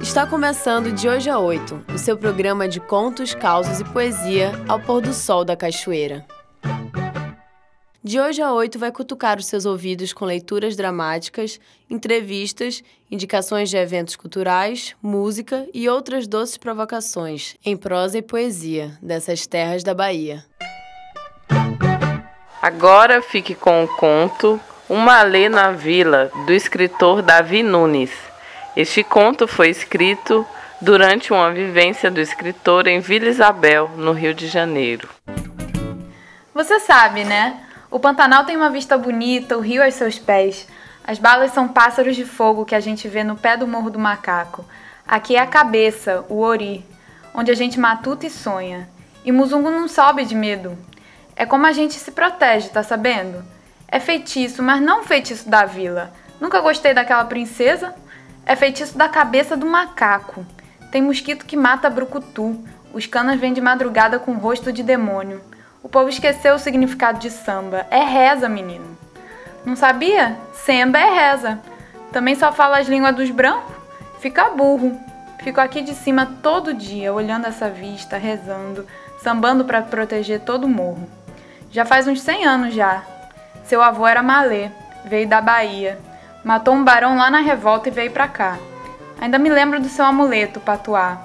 Está começando de hoje a oito, o seu programa de contos, causos e poesia ao pôr do sol da cachoeira. De hoje a oito vai cutucar os seus ouvidos com leituras dramáticas, entrevistas, indicações de eventos culturais, música e outras doces provocações, em prosa e poesia, dessas terras da Bahia. Agora fique com o conto Uma Lê na Vila, do escritor Davi Nunes. Este conto foi escrito durante uma vivência do escritor em Vila Isabel, no Rio de Janeiro. Você sabe, né? O Pantanal tem uma vista bonita, o rio aos seus pés. As balas são pássaros de fogo que a gente vê no pé do Morro do Macaco. Aqui é a cabeça, o ori, onde a gente matuta e sonha. E Muzungu não sobe de medo. É como a gente se protege, tá sabendo? É feitiço, mas não feitiço da vila. Nunca gostei daquela princesa. É feitiço da cabeça do macaco. Tem mosquito que mata brucutu. Os canas vêm de madrugada com rosto de demônio. O povo esqueceu o significado de samba. É reza, menino. Não sabia? Samba é reza. Também só fala as línguas dos brancos? Fica burro. Fico aqui de cima todo dia, olhando essa vista, rezando, sambando para proteger todo o morro. Já faz uns 100 anos já. Seu avô era malê, veio da Bahia. Matou um barão lá na revolta e veio para cá. Ainda me lembro do seu amuleto, patuá.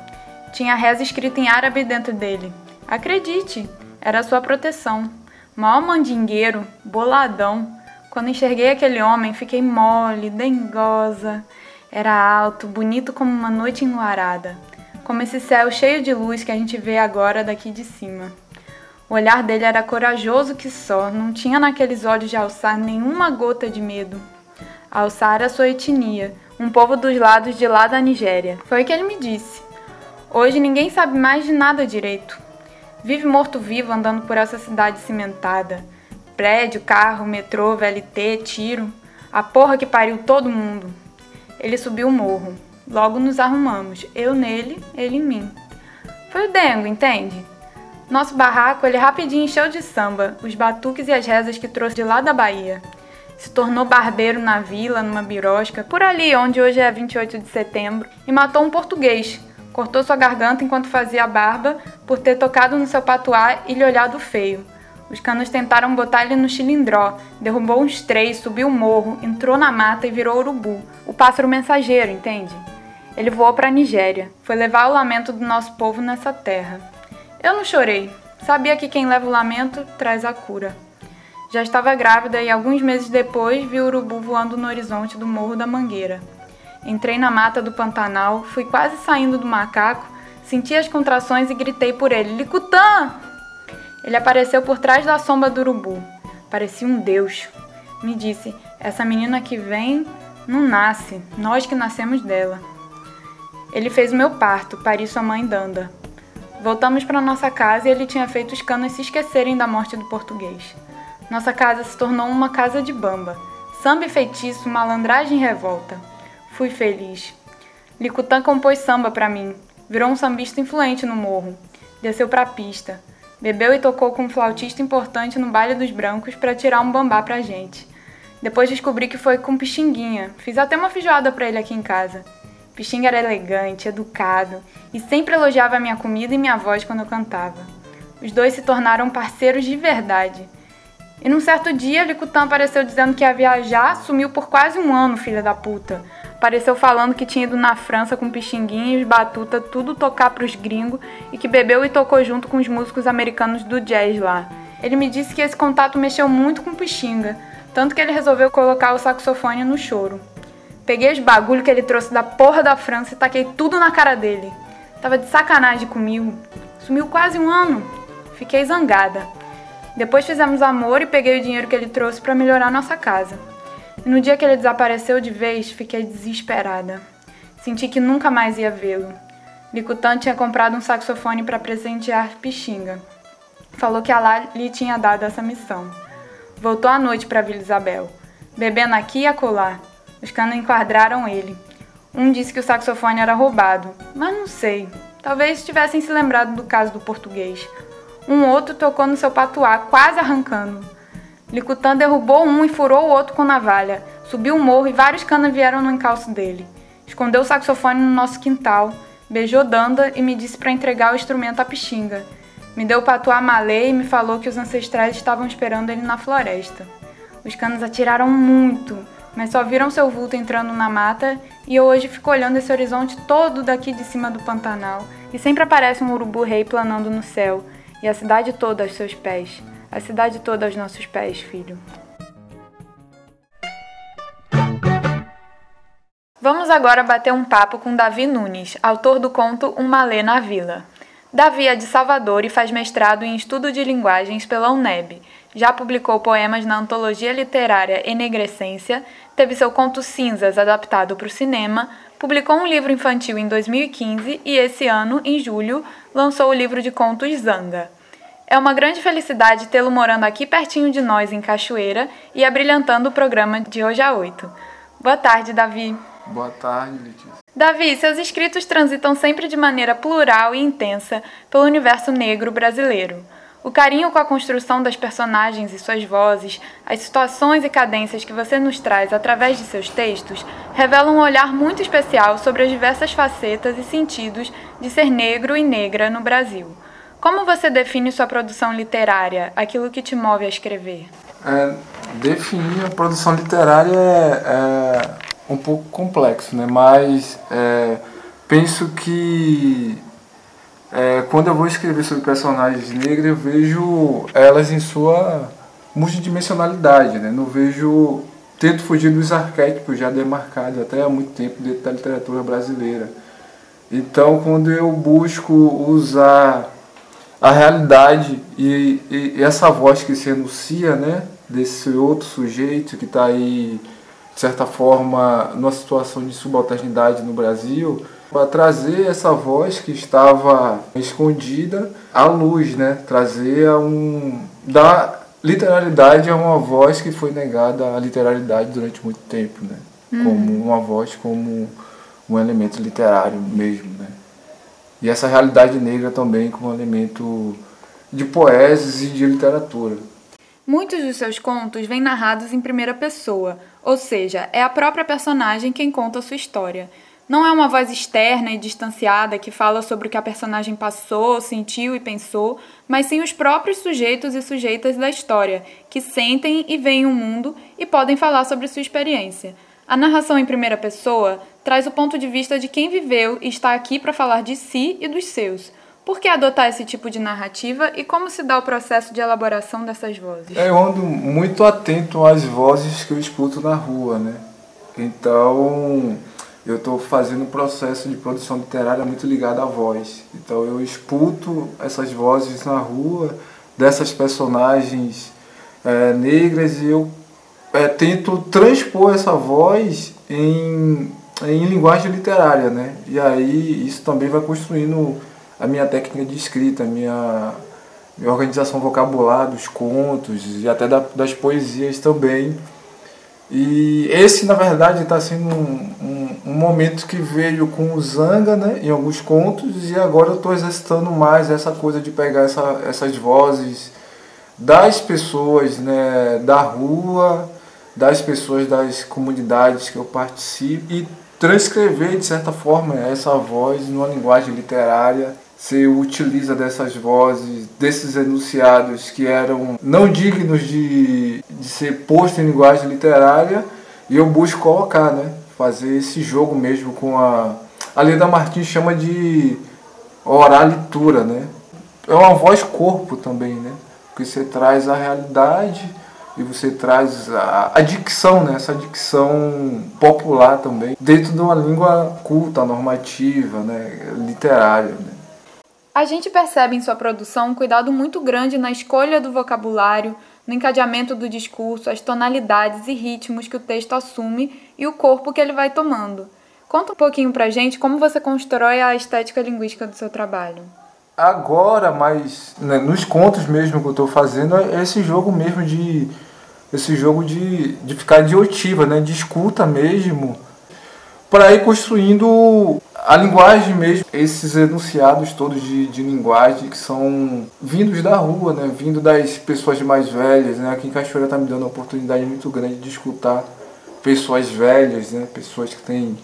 Tinha reza escrita em árabe dentro dele. Acredite, era sua proteção. Mal mandingueiro, boladão. Quando enxerguei aquele homem, fiquei mole, dengosa. Era alto, bonito como uma noite enluarada, como esse céu cheio de luz que a gente vê agora daqui de cima. O olhar dele era corajoso que só, não tinha naqueles olhos de alçar nenhuma gota de medo. Alçar era sua etnia, um povo dos lados de lá da Nigéria. Foi o que ele me disse. Hoje ninguém sabe mais de nada direito. Vive morto-vivo andando por essa cidade cimentada. Prédio, carro, metrô, VLT, tiro. A porra que pariu todo mundo. Ele subiu o morro. Logo nos arrumamos. Eu nele, ele em mim. Foi o dengo, entende? Nosso barraco ele rapidinho encheu de samba, os batuques e as rezas que trouxe de lá da Bahia. Se tornou barbeiro na vila, numa birosca, por ali onde hoje é 28 de setembro, e matou um português, Cortou sua garganta enquanto fazia a barba por ter tocado no seu patuá e lhe olhado feio. Os canos tentaram botar ele no chilindró, derrubou uns três, subiu o morro, entrou na mata e virou urubu, o pássaro mensageiro, entende? Ele voou para a Nigéria, foi levar o lamento do nosso povo nessa terra. Eu não chorei, sabia que quem leva o lamento traz a cura. Já estava grávida e alguns meses depois vi o urubu voando no horizonte do Morro da Mangueira. Entrei na mata do Pantanal, fui quase saindo do macaco, senti as contrações e gritei por ele: Licutã! Ele apareceu por trás da sombra do urubu. Parecia um deus. Me disse: Essa menina que vem não nasce, nós que nascemos dela. Ele fez o meu parto, pari sua mãe Danda. Voltamos para nossa casa e ele tinha feito os canos se esquecerem da morte do português. Nossa casa se tornou uma casa de bamba. Samba e feitiço, malandragem e revolta. Fui feliz. Licutã compôs samba para mim. Virou um sambista influente no morro. Desceu para a pista. Bebeu e tocou com um flautista importante no baile dos brancos para tirar um bambá pra gente. Depois descobri que foi com Pixinguinha. Fiz até uma feijoada para ele aqui em casa. Pixinga era elegante, educado e sempre elogiava minha comida e minha voz quando eu cantava. Os dois se tornaram parceiros de verdade. E num certo dia, Licutã apareceu dizendo que ia viajar, sumiu por quase um ano, filha da puta apareceu falando que tinha ido na França com pixinguinhos, batuta, tudo tocar pros gringos e que bebeu e tocou junto com os músicos americanos do jazz lá. Ele me disse que esse contato mexeu muito com Pixinga, tanto que ele resolveu colocar o saxofone no choro. Peguei os bagulho que ele trouxe da porra da França e taquei tudo na cara dele. Tava de sacanagem comigo. Sumiu quase um ano. Fiquei zangada. Depois fizemos amor e peguei o dinheiro que ele trouxe para melhorar nossa casa. E no dia que ele desapareceu de vez, fiquei desesperada. Senti que nunca mais ia vê-lo. Licutan tinha comprado um saxofone para presentear Pixinga. Falou que Alá lhe tinha dado essa missão. Voltou à noite para Vila Isabel, bebendo aqui e acolá. Os canos enquadraram ele. Um disse que o saxofone era roubado, mas não sei. Talvez tivessem se lembrado do caso do português. Um outro tocou no seu patuá, quase arrancando. Licutã derrubou um e furou o outro com navalha. Subiu o morro e vários canas vieram no encalço dele. escondeu o saxofone no nosso quintal, beijou Danda e me disse para entregar o instrumento à Pixinga. Me deu patuá malê e me falou que os ancestrais estavam esperando ele na floresta. Os canos atiraram muito, mas só viram seu vulto entrando na mata e eu hoje fico olhando esse horizonte todo daqui de cima do Pantanal e sempre aparece um urubu rei planando no céu e a cidade toda aos seus pés. A cidade toda aos nossos pés, filho. Vamos agora bater um papo com Davi Nunes, autor do conto Um Malê na Vila. Davi é de Salvador e faz mestrado em Estudo de Linguagens pela UNEB. Já publicou poemas na antologia literária Enegrecência, teve seu conto Cinzas adaptado para o cinema, publicou um livro infantil em 2015 e esse ano, em julho, lançou o livro de contos Zanga. É uma grande felicidade tê-lo morando aqui pertinho de nós, em Cachoeira, e abrilhantando o programa de hoje a oito. Boa tarde, Davi. Boa tarde, Letícia. Davi, seus escritos transitam sempre de maneira plural e intensa pelo universo negro brasileiro. O carinho com a construção das personagens e suas vozes, as situações e cadências que você nos traz através de seus textos, revelam um olhar muito especial sobre as diversas facetas e sentidos de ser negro e negra no Brasil. Como você define sua produção literária, aquilo que te move a escrever? É, definir a produção literária é, é um pouco complexo, né? Mas é, penso que é, quando eu vou escrever sobre personagens negras, eu vejo elas em sua multidimensionalidade, né? Não vejo tento fugir dos arquétipos já demarcados até há muito tempo dentro da literatura brasileira. Então, quando eu busco usar a realidade e, e, e essa voz que se anuncia, né, desse outro sujeito que está aí de certa forma, numa situação de subalternidade no Brasil, para trazer essa voz que estava escondida à luz, né? Trazer um da literalidade a uma voz que foi negada à literalidade durante muito tempo, né? Uhum. Como uma voz como um elemento literário mesmo, né? E essa realidade negra também como elemento de poesias e de literatura. Muitos dos seus contos vêm narrados em primeira pessoa, ou seja, é a própria personagem quem conta sua história. Não é uma voz externa e distanciada que fala sobre o que a personagem passou, sentiu e pensou, mas sim os próprios sujeitos e sujeitas da história, que sentem e veem o mundo e podem falar sobre sua experiência. A narração em primeira pessoa traz o ponto de vista de quem viveu e está aqui para falar de si e dos seus. Por que adotar esse tipo de narrativa e como se dá o processo de elaboração dessas vozes? Eu ando muito atento às vozes que eu escuto na rua, né? Então, eu estou fazendo um processo de produção literária muito ligado à voz. Então, eu escuto essas vozes na rua, dessas personagens é, negras, e eu é, tento transpor essa voz em, em linguagem literária, né? E aí, isso também vai construindo a minha técnica de escrita, a minha, minha organização vocabular dos contos e até da, das poesias também. E esse, na verdade, está sendo um, um, um, momento que veio com o Zanga, né, em alguns contos, e agora eu estou exercitando mais essa coisa de pegar essa, essas vozes das pessoas né, da rua, das pessoas das comunidades que eu participo, e transcrever, de certa forma, essa voz numa linguagem literária se utiliza dessas vozes, desses enunciados que eram não dignos de, de ser posto em linguagem literária, e eu busco colocar, né? fazer esse jogo mesmo com a. A Leda Martins chama de oralitura, né? É uma voz-corpo também, né? Porque você traz a realidade e você traz a, a dicção, né? essa dicção popular também, dentro de uma língua culta, normativa, né? literária. Né? A gente percebe em sua produção um cuidado muito grande na escolha do vocabulário, no encadeamento do discurso, as tonalidades e ritmos que o texto assume e o corpo que ele vai tomando. Conta um pouquinho pra gente como você constrói a estética linguística do seu trabalho. Agora, mas né, nos contos mesmo que eu estou fazendo, é esse jogo mesmo de. esse jogo de, de ficar de otiva, né, de escuta mesmo, para ir construindo a linguagem mesmo, esses enunciados todos de, de linguagem que são vindos da rua, né? Vindo das pessoas mais velhas, né? Aqui em Cachoeira está me dando uma oportunidade muito grande de escutar pessoas velhas, né? Pessoas que têm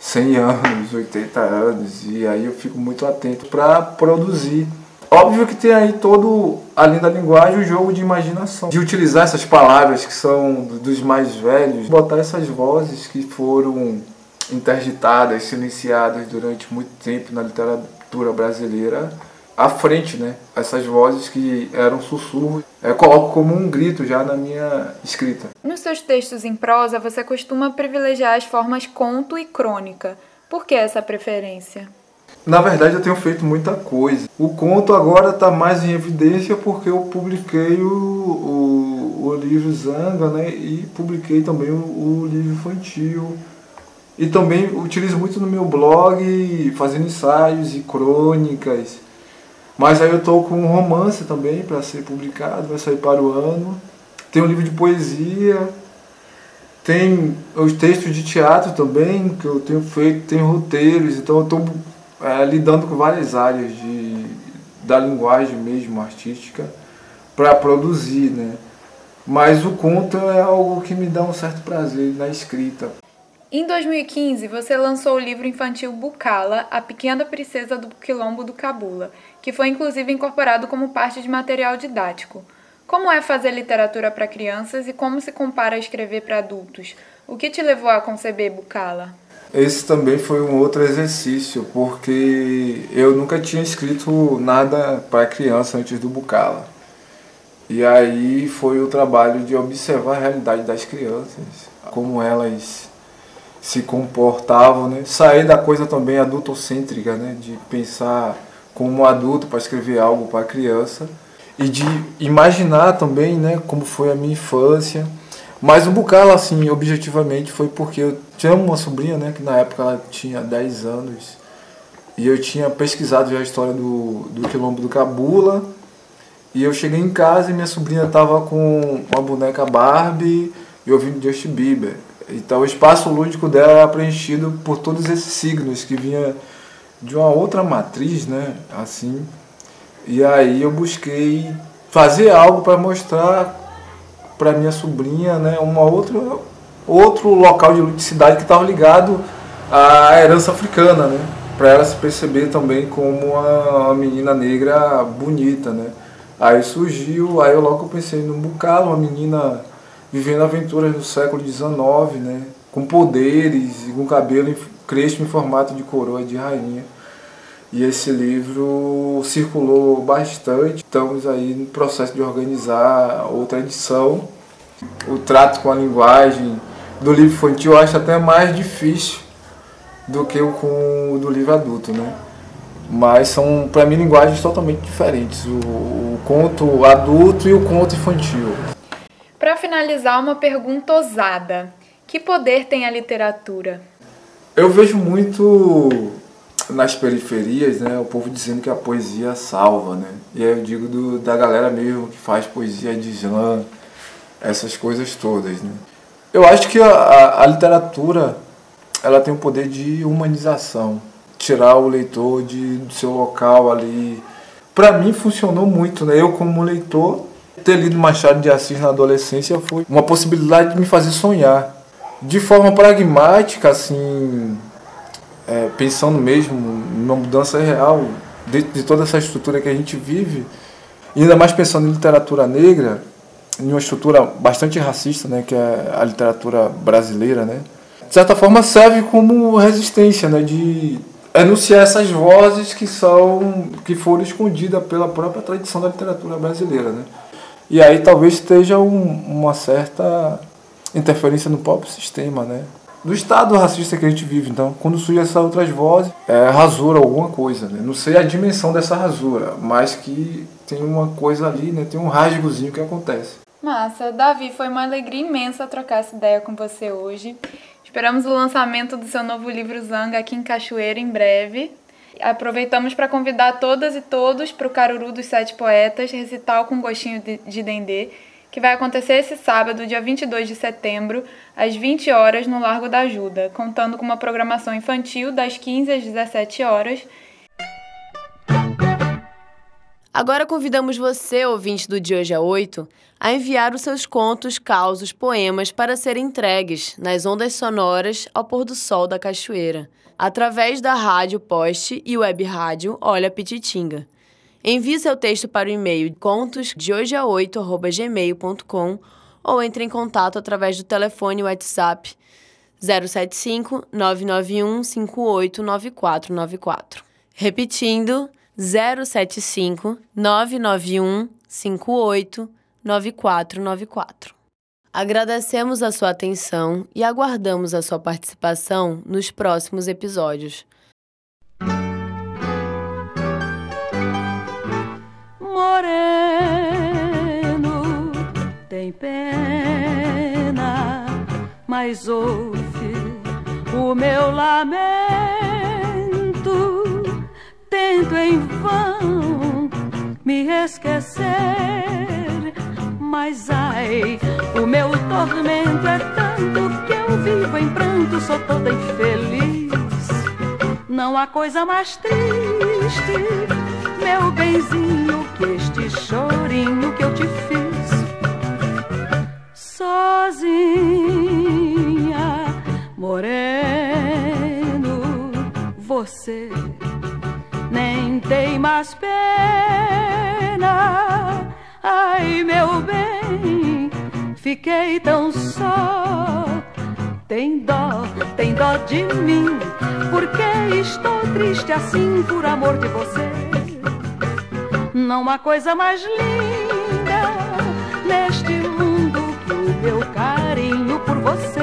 100 anos, 80 anos, e aí eu fico muito atento para produzir. Óbvio que tem aí todo, além da linguagem, o jogo de imaginação, de utilizar essas palavras que são dos mais velhos, botar essas vozes que foram interditadas, silenciadas durante muito tempo na literatura brasileira à frente, né? Essas vozes que eram sussurros, eu é, coloco como um grito já na minha escrita. Nos seus textos em prosa, você costuma privilegiar as formas conto e crônica. Por que essa preferência? Na verdade, eu tenho feito muita coisa. O conto agora está mais em evidência porque eu publiquei o, o, o livro Zanga, né? E publiquei também o, o livro infantil. E também utilizo muito no meu blog, fazendo ensaios e crônicas. Mas aí eu estou com um romance também para ser publicado, vai sair para o ano. Tem um livro de poesia, tem os textos de teatro também, que eu tenho feito, tem roteiros, então eu estou é, lidando com várias áreas de, da linguagem mesmo artística para produzir, né? Mas o conto é algo que me dá um certo prazer na escrita. Em 2015, você lançou o livro infantil Bucala, A Pequena Princesa do Quilombo do Cabula, que foi inclusive incorporado como parte de material didático. Como é fazer literatura para crianças e como se compara a escrever para adultos? O que te levou a conceber Bucala? Esse também foi um outro exercício, porque eu nunca tinha escrito nada para criança antes do Bucala. E aí foi o trabalho de observar a realidade das crianças, como elas se comportavam, né? Sair da coisa também adultocêntrica, né? De pensar como adulto para escrever algo para criança e de imaginar também, né, como foi a minha infância. Mas o Bucala, assim, objetivamente, foi porque eu tinha uma sobrinha, né, que na época ela tinha 10 anos, e eu tinha pesquisado já a história do, do Quilombo do Cabula, e eu cheguei em casa e minha sobrinha estava com uma boneca Barbie e ouvindo Justin Bieber. Então o espaço lúdico dela era preenchido por todos esses signos que vinha de uma outra matriz, né? Assim. E aí eu busquei fazer algo para mostrar para minha sobrinha, né, uma outra outro local de ludicidade que estava ligado à herança africana, né? Para ela se perceber também como uma, menina negra bonita, né? Aí surgiu, aí eu logo pensei no Bucalo, uma menina vivendo aventuras do século XIX, né? Com poderes e com cabelo crespo em formato de coroa de rainha. E esse livro circulou bastante. Estamos aí no processo de organizar outra edição. O trato com a linguagem do livro infantil eu acho até mais difícil do que o com o do livro adulto, né? Mas são, para mim, linguagens totalmente diferentes. O, o conto adulto e o conto infantil. Para finalizar, uma pergunta ousada. Que poder tem a literatura? Eu vejo muito nas periferias, né, o povo dizendo que a poesia salva, né? E aí eu digo do, da galera mesmo que faz poesia de slam, essas coisas todas, né? Eu acho que a, a, literatura ela tem o poder de humanização, tirar o leitor de, do seu local ali. Para mim funcionou muito, né? Eu como leitor ter lido Machado de Assis na adolescência foi uma possibilidade de me fazer sonhar de forma pragmática, assim, é, pensando mesmo numa mudança real dentro de toda essa estrutura que a gente vive, e ainda mais pensando em literatura negra, em uma estrutura bastante racista, né, que é a literatura brasileira, né, de certa forma serve como resistência, né, de enunciar essas vozes que são que foram escondidas pela própria tradição da literatura brasileira, né. E aí talvez esteja um, uma certa interferência no próprio sistema, né, do estado racista que a gente vive. Então, quando surgem essas outras vozes, é rasura alguma coisa. Né? Não sei a dimensão dessa rasura, mas que tem uma coisa ali, né? tem um rasgozinho que acontece. Massa. Davi, foi uma alegria imensa trocar essa ideia com você hoje. Esperamos o lançamento do seu novo livro Zanga aqui em Cachoeira em breve. Aproveitamos para convidar todas e todos para o Caruru dos Sete Poetas, recital com gostinho de, de dendê, que vai acontecer esse sábado, dia 22 de setembro, às 20 horas, no Largo da Ajuda, contando com uma programação infantil das 15 às 17 horas. Agora convidamos você, ouvinte do De Hoje a 8, a enviar os seus contos, causos, poemas para serem entregues nas ondas sonoras ao pôr do sol da cachoeira, através da rádio poste e web rádio Olha Pititinga. Envie seu texto para o e-mail contosdehoje8@gmail.com ou entre em contato através do telefone WhatsApp 075 991 589494. Repetindo, 075 991 58 9494. Agradecemos a sua atenção e aguardamos a sua participação nos próximos episódios. Moreno tem pena, mas ouve Mas ai, o meu tormento é tanto que eu vivo em pranto, sou toda infeliz. Não há coisa mais triste, meu benzinho, que este chorinho que eu te fiz. Sozinha, moreno, você nem tem mais pena. Fiquei tão só. Tem dó, tem dó de mim, porque estou triste assim por amor de você. Não há coisa mais linda neste mundo que o meu carinho por você.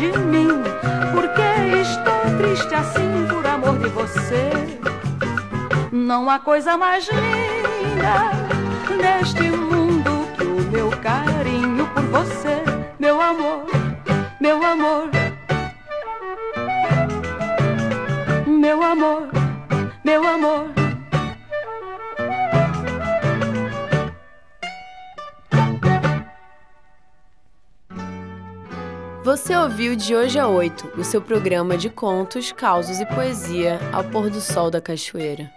De mim, porque estou triste assim por amor de você. Não há coisa mais linda neste mundo que o meu carinho por você, meu amor, meu amor meu amor, meu amor. Você ouviu de hoje a oito o seu programa de contos, causos e poesia ao pôr do sol da cachoeira.